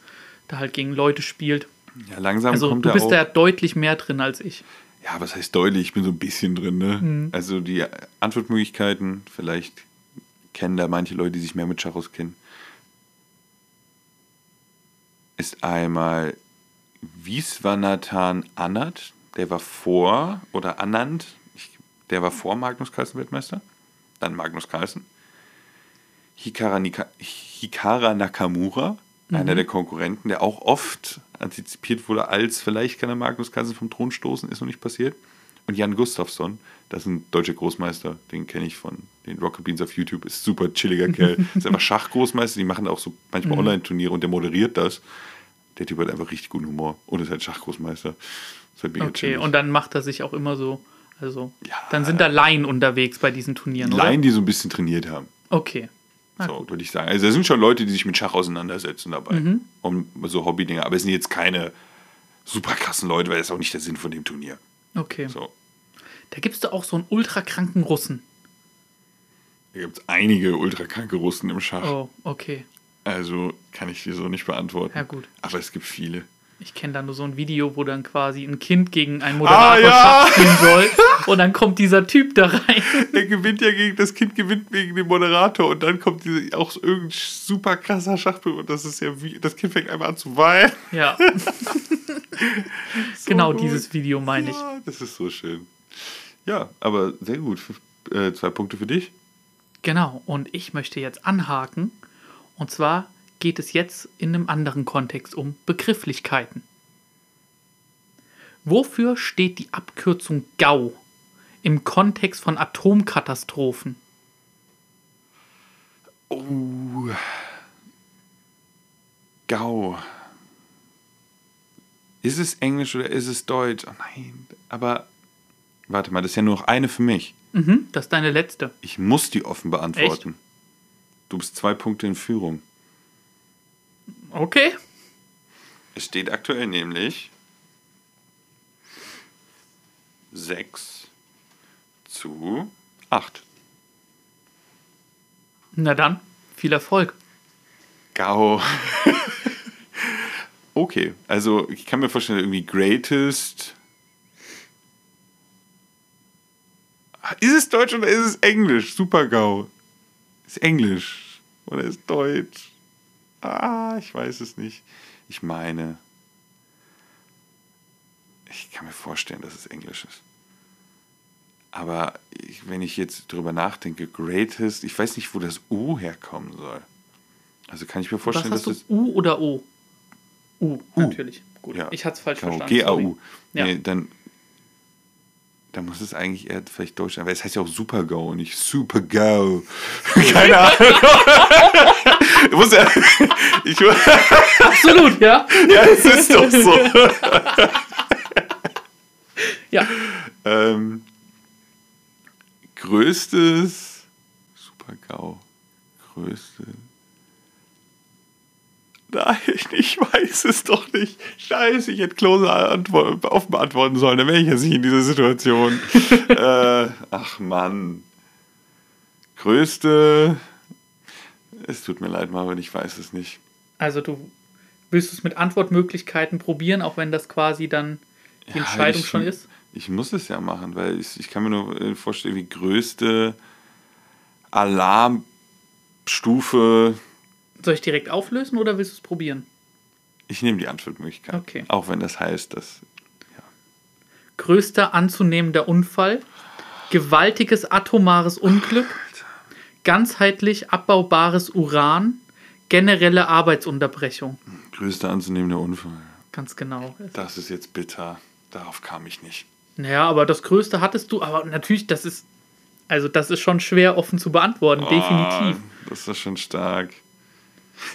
da halt gegen Leute spielt. Ja, langsam Also kommt du bist da deutlich mehr drin als ich. Ja, was heißt deutlich? Ich bin so ein bisschen drin, ne? Mhm. Also die Antwortmöglichkeiten, vielleicht kennen da manche Leute, die sich mehr mit Schach auskennen, ist einmal Viswanathan Anand, der war vor, oder Anand, der war vor Magnus Carlsen Weltmeister, dann Magnus Carlsen. Hikara, Nika, Hikara Nakamura, einer der Konkurrenten, der auch oft antizipiert wurde, als vielleicht kann er Magnus Carlsen vom Thron stoßen, ist noch nicht passiert. Und Jan Gustafsson, das ist ein deutscher Großmeister, den kenne ich von den Rocket Beans auf YouTube, ist super chilliger Kerl. [LAUGHS] ist einfach Schachgroßmeister, die machen auch so manchmal Online-Turniere und der moderiert das. Der Typ hat einfach richtig guten Humor und ist halt Schachgroßmeister. Ist halt mega Okay, chillig. und dann macht er sich auch immer so, also Ja. dann sind da Laien unterwegs bei diesen Turnieren, oder? Laien, die so ein bisschen trainiert haben. Okay. So, würde ich sagen. Also da sind schon Leute, die sich mit Schach auseinandersetzen dabei. Mhm. Um so Hobbydinger. Aber es sind jetzt keine super krassen Leute, weil das ist auch nicht der Sinn von dem Turnier. Okay. So. Da gibst du auch so einen ultrakranken Russen. Da gibt es einige ultrakranke Russen im Schach. Oh, okay. Also kann ich dir so nicht beantworten. Ja, gut. Aber es gibt viele. Ich kenne da nur so ein Video, wo dann quasi ein Kind gegen einen Moderator Ah, ja! Spielen soll. [LAUGHS] Und dann kommt dieser Typ da rein. Er gewinnt ja gegen, das Kind gewinnt wegen dem Moderator und dann kommt diese, auch irgendein super krasser Schachbild und das ist ja wie, das Kind fängt einfach an zu weinen. Ja. [LAUGHS] So genau gut. dieses Video meine ich. Ja, das ist so schön. Ja, aber sehr gut. Äh, zwei Punkte für dich. Genau, und ich möchte jetzt anhaken. Und zwar geht es jetzt in einem anderen Kontext um Begrifflichkeiten. Wofür steht die Abkürzung GAU im Kontext von Atomkatastrophen? Oh. Gau. Ist es Englisch oder ist es Deutsch? Oh nein, aber warte mal, das ist ja nur noch eine für mich. Mhm, das ist deine letzte. Ich muss die offen beantworten. Du bist zwei Punkte in Führung. Okay. Es steht aktuell nämlich 6 zu 8. Na dann, viel Erfolg. Gau. [LAUGHS] okay, also ich kann mir vorstellen, irgendwie Greatest. Ist es Deutsch oder ist es Englisch? Super GAU. Ist Englisch oder ist Deutsch? Ah, ich weiß es nicht. Ich meine, ich kann mir vorstellen, dass es Englisch ist. Aber ich, wenn ich jetzt drüber nachdenke, Greatest, ich weiß nicht, wo das U herkommen soll. Also kann ich mir vorstellen, dass das U oder O? U, natürlich. Gut, Ja. ich hatte es falsch Genau, verstanden. G-A-U. Ja. Nee, dann, dann muss es eigentlich eher vielleicht Deutsch sein, weil es heißt ja auch Super Go und nicht Super Go. [LAUGHS] Keine Ahnung. [LAUGHS] muss ja, [LAUGHS] ich, Absolut, ja. [LAUGHS] ja, es ist doch so. [LAUGHS] Ja, ähm, größtes Super Go. Größte. Nein, ich weiß es doch nicht. Scheiße, ich hätte Klose antwort- offen beantworten sollen. Dann wäre ich jetzt nicht in dieser Situation. äh, ach Mann. Größte. Es tut mir leid, Marvin, ich weiß es nicht. also du willst es mit Antwortmöglichkeiten probieren, auch wenn das quasi dann die Ja, Entscheidung ich- schon ist? Ich muss es ja machen, weil ich, ich kann mir nur äh, vorstellen, wie größte Alarmstufe. Soll ich direkt auflösen oder willst du es probieren? Ich nehme die Antwortmöglichkeit. Okay. Auch wenn das heißt, dass. Größter anzunehmender Unfall, gewaltiges atomares Unglück, ganzheitlich abbaubares Uran, generelle Arbeitsunterbrechung. Größter anzunehmender Unfall. Ganz genau. Das ist jetzt bitter. Darauf kam ich nicht. Naja, aber das Größte hattest du, aber natürlich, das ist, also das ist schon schwer offen zu beantworten, definitiv. Ah, das ist schon stark.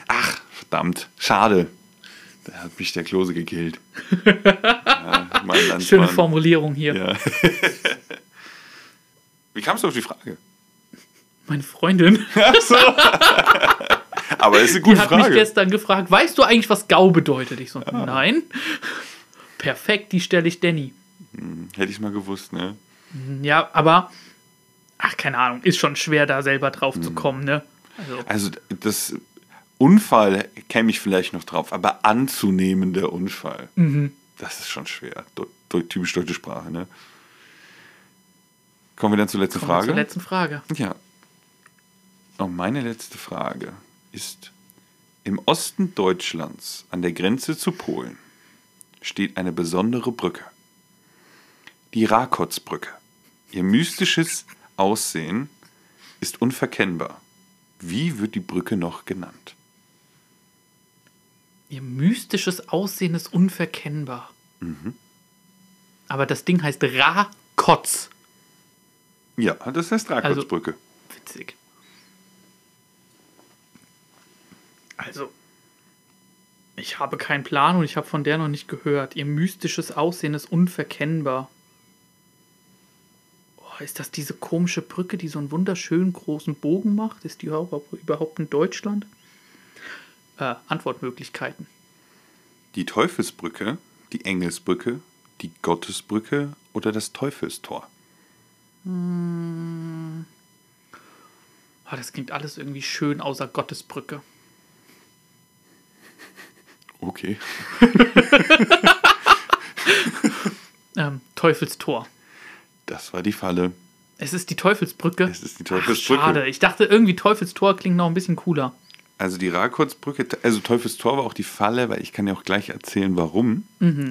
Ach, verdammt. Schade. Da hat mich der Klose gekillt. [LAUGHS] ja. Schöne Formulierung hier. Ja. [LAUGHS] Wie kamst du auf die Frage? Meine Freundin, [LAUGHS] Aber ist eine die gute hat mich Frage. gestern gefragt, weißt du eigentlich, was GAU bedeutet? Ich so, nein. Perfekt, die stelle ich Danny. Hätte ich mal gewusst, ne? Ja, aber, ach, keine Ahnung, ist schon schwer, da selber drauf Mhm. zu kommen, ne? Also, Also das Unfall käme ich vielleicht noch drauf, aber anzunehmender Unfall, das ist schon schwer. Do, do, typisch deutsche Sprache, ne? Kommen wir dann zur letzten kommen wir Frage? zur letzten Frage. Ja. Und meine letzte Frage ist: Im Osten Deutschlands, an der Grenze zu Polen, steht eine besondere Brücke. Die Rakotsbrücke. Ihr mystisches Aussehen ist unverkennbar. Wie wird die Brücke noch genannt? Ihr mystisches Aussehen ist unverkennbar. Aber das Ding heißt Rakotz. Ja, das heißt Rakotsbrücke. Witzig. Also, ich habe keinen Plan und ich habe von der noch nicht gehört. Ihr mystisches Aussehen ist unverkennbar. Oh, ist das diese komische Brücke, die so einen wunderschönen großen Bogen macht? Ist die überhaupt in Deutschland? Äh, Antwortmöglichkeiten. Die Teufelsbrücke, die Engelsbrücke, die Gottesbrücke oder das Teufelstor? Ah, das klingt alles irgendwie schön außer Gottesbrücke. Okay. [LAUGHS] Ähm, Teufelstor. Das war die Falle. Es ist die Teufelsbrücke. Es ist die Ach, Teufelsbrücke. schade. Ich dachte irgendwie Teufelstor klingt noch ein bisschen cooler. Also die Rakotsbrücke, also Teufelstor war auch die Falle, weil ich kann ja auch gleich erzählen, warum.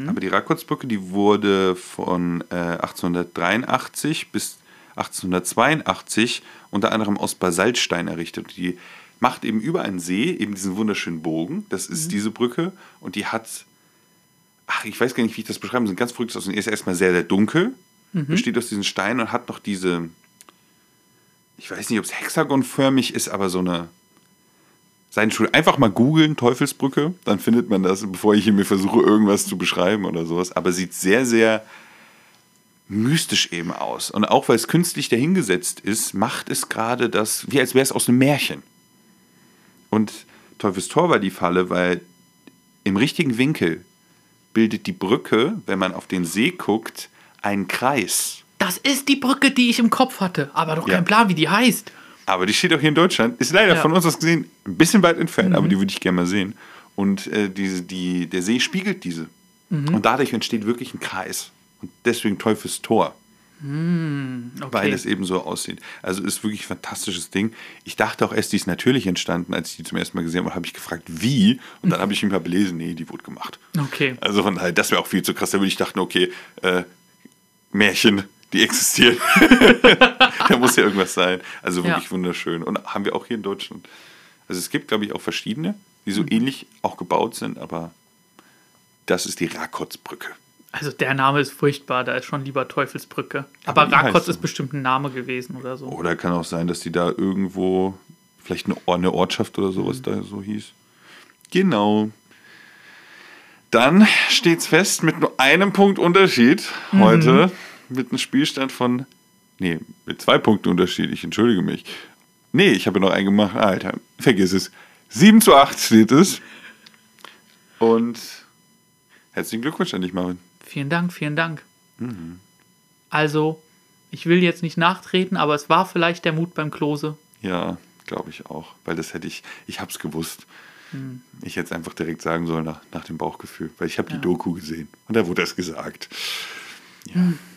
Aber die Rakotsbrücke, die wurde von äh, 1883 bis 1882 unter anderem aus Basaltstein errichtet. Die macht eben über einen See eben diesen wunderschönen Bogen. Das ist diese Brücke und die hat, ach, ich weiß gar nicht, wie ich das beschreiben soll, ganz verrückt aus. Die ist erstmal sehr, sehr dunkel, besteht aus diesen Steinen und hat noch diese, ich weiß nicht, ob es hexagonförmig ist, aber so eine, seien Schuld, einfach mal googeln, Teufelsbrücke, dann findet man das, bevor ich hier mir versuche, irgendwas zu beschreiben oder sowas. Aber sieht sehr, sehr mystisch eben aus. Und auch weil es künstlich dahingesetzt ist, macht es gerade das, wie als wäre es aus einem Märchen. Und Teufelstor war die Falle, weil im richtigen Winkel bildet die Brücke, wenn man auf den See guckt, einen Kreis. Das ist die Brücke, die ich im Kopf hatte, aber doch Ja. kein Plan, wie die heißt. Aber die steht auch hier in Deutschland. Ist leider Ja. von uns aus gesehen ein bisschen weit entfernt, aber die würde ich gerne mal sehen. Und äh, diese, die, der See spiegelt diese. Und dadurch entsteht wirklich ein Kreis. Und deswegen Teufelstor, Okay. weil es eben so aussieht. Also ist wirklich ein fantastisches Ding. Ich dachte auch erst, die ist natürlich entstanden, als ich die zum ersten Mal gesehen habe, habe ich gefragt, wie? Und dann habe ich mich mal belesen, nee, die wurde gemacht. okay. Also von daher, das wäre auch viel zu krass. Da würde ich dachten, okay, äh, Märchen, die existieren. [LAUGHS] da muss ja irgendwas sein. Also wirklich Ja. wunderschön. Und haben wir auch hier in Deutschland. Also es gibt, glaube ich, auch verschiedene, die so ähnlich auch gebaut sind, aber das ist die Rakotsbrücke. Also der Name ist furchtbar, da ist schon lieber Teufelsbrücke. Aber Aber Rakotz ist bestimmt ein Name gewesen oder so. Oder kann auch sein, dass die da irgendwo, vielleicht eine, eine Ortschaft oder sowas da so hieß. Genau. Dann steht's fest mit nur einem Punkt Unterschied heute. Mit einem Spielstand von. Nee, mit zwei Punkten Unterschied. Ich entschuldige mich. Nee, ich habe noch einen gemacht. Alter, vergiss es. 7 zu 8 steht es. Und herzlichen Glückwunsch an dich, Marvin. Vielen Dank, vielen Dank. Also, ich will jetzt nicht nachtreten, aber es war vielleicht der Mut beim Klose. Ja, glaube ich auch. Weil das hätte ich, ich habe es gewusst. Ich hätte es einfach direkt sagen sollen nach, nach dem Bauchgefühl. Weil ich habe die Doku gesehen und da wurde das gesagt.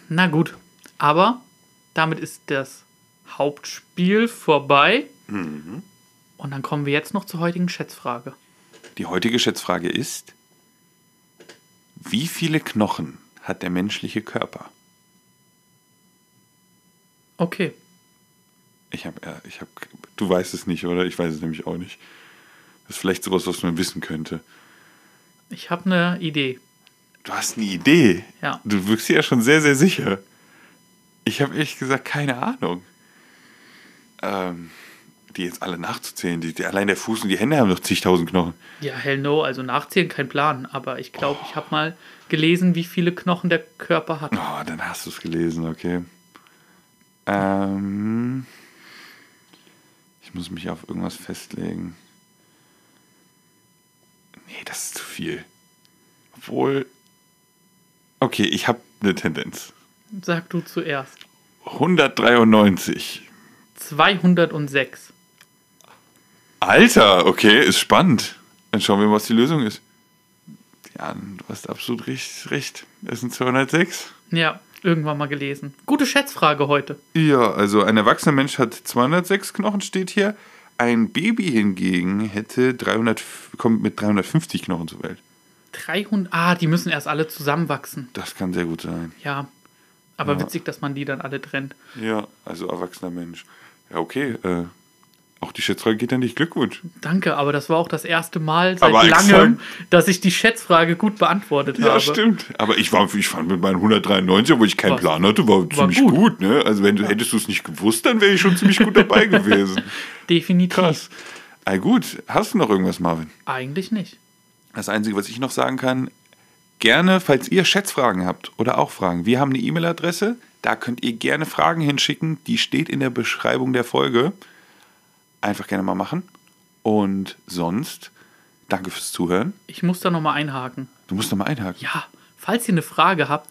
Na gut, aber damit ist das Hauptspiel vorbei. Und dann kommen wir jetzt noch zur heutigen Schätzfrage. Die heutige Schätzfrage ist, wie viele Knochen hat der menschliche Körper? Okay, Ich habe, äh, ich habe, du weißt es nicht, oder? Ich weiß es nämlich auch nicht. Das ist vielleicht sowas, was man wissen könnte. ich habe eine Idee. Du hast eine Idee. Ja. Du wirkst dir ja schon sehr, sehr sicher. Ich habe ehrlich gesagt keine Ahnung. Ähm, die jetzt alle nachzuzählen. Die, die, allein der Fuß und die Hände haben noch zigtausend Knochen. Ja, hell no, also nachzählen kein Plan, aber ich glaube, ich habe mal gelesen, wie viele Knochen der Körper hat. Oh, dann hast du es gelesen, okay. Ähm, ich muss mich auf irgendwas festlegen. Nee, das ist zu viel. Obwohl. Okay, ich habe eine Tendenz. Sag du zuerst. 193. 206. Alter, okay, ist spannend. Dann schauen wir mal, was die Lösung ist. Ja, du hast absolut recht. recht. Es sind 206. Ja, irgendwann mal gelesen. Gute Schätzfrage heute. Ja, also ein erwachsener Mensch hat 206 Knochen, steht hier. Ein Baby hingegen hätte 300, kommt mit 350 Knochen zur Welt. 300. Ah, die müssen erst alle zusammenwachsen. Das kann sehr gut sein. Ja. Aber Ja. witzig, dass man die dann alle trennt. Ja, also erwachsener Mensch. Ja, okay. Äh, auch die Schätzfrage geht an dich. Glückwunsch. Danke, aber das war auch das erste Mal seit Aber langem, dass ich die Schätzfrage gut beantwortet Ja, habe. stimmt. Aber ich, war, ich fand mit meinen 193, obwohl ich keinen Was? Plan hatte, war, ziemlich gut. gut. ne? Also wenn du hättest du es nicht gewusst, dann wäre ich schon ziemlich gut dabei [LAUGHS] gewesen. Definitiv. Krass. Ah, gut. Hast du noch irgendwas, Marvin? Eigentlich nicht. Das Einzige, was ich noch sagen kann, gerne, falls ihr Schätzfragen habt oder auch Fragen, wir haben eine E-Mail-Adresse, da könnt ihr gerne Fragen hinschicken, die steht in der Beschreibung der Folge. Einfach gerne mal machen. Und sonst, danke fürs Zuhören. Ich muss da nochmal einhaken. Du musst noch mal einhaken. Ja, falls ihr eine Frage habt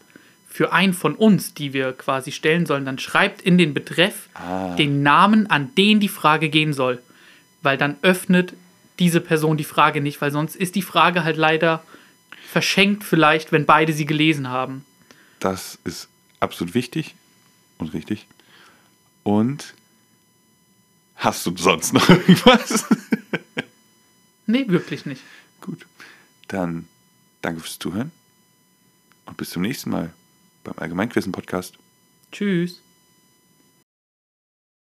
für einen von uns, die wir quasi stellen sollen, dann schreibt in den Betreff Ah. den Namen, an den die Frage gehen soll. Weil dann öffnet diese Person die Frage nicht, weil sonst ist die Frage halt leider verschenkt vielleicht, wenn beide sie gelesen haben. Das ist absolut wichtig und richtig. Und hast du sonst noch [LAUGHS] irgendwas? Nee, wirklich nicht. Gut. Dann danke fürs Zuhören und bis zum nächsten Mal beim Allgemeinquissen-Podcast. Tschüss.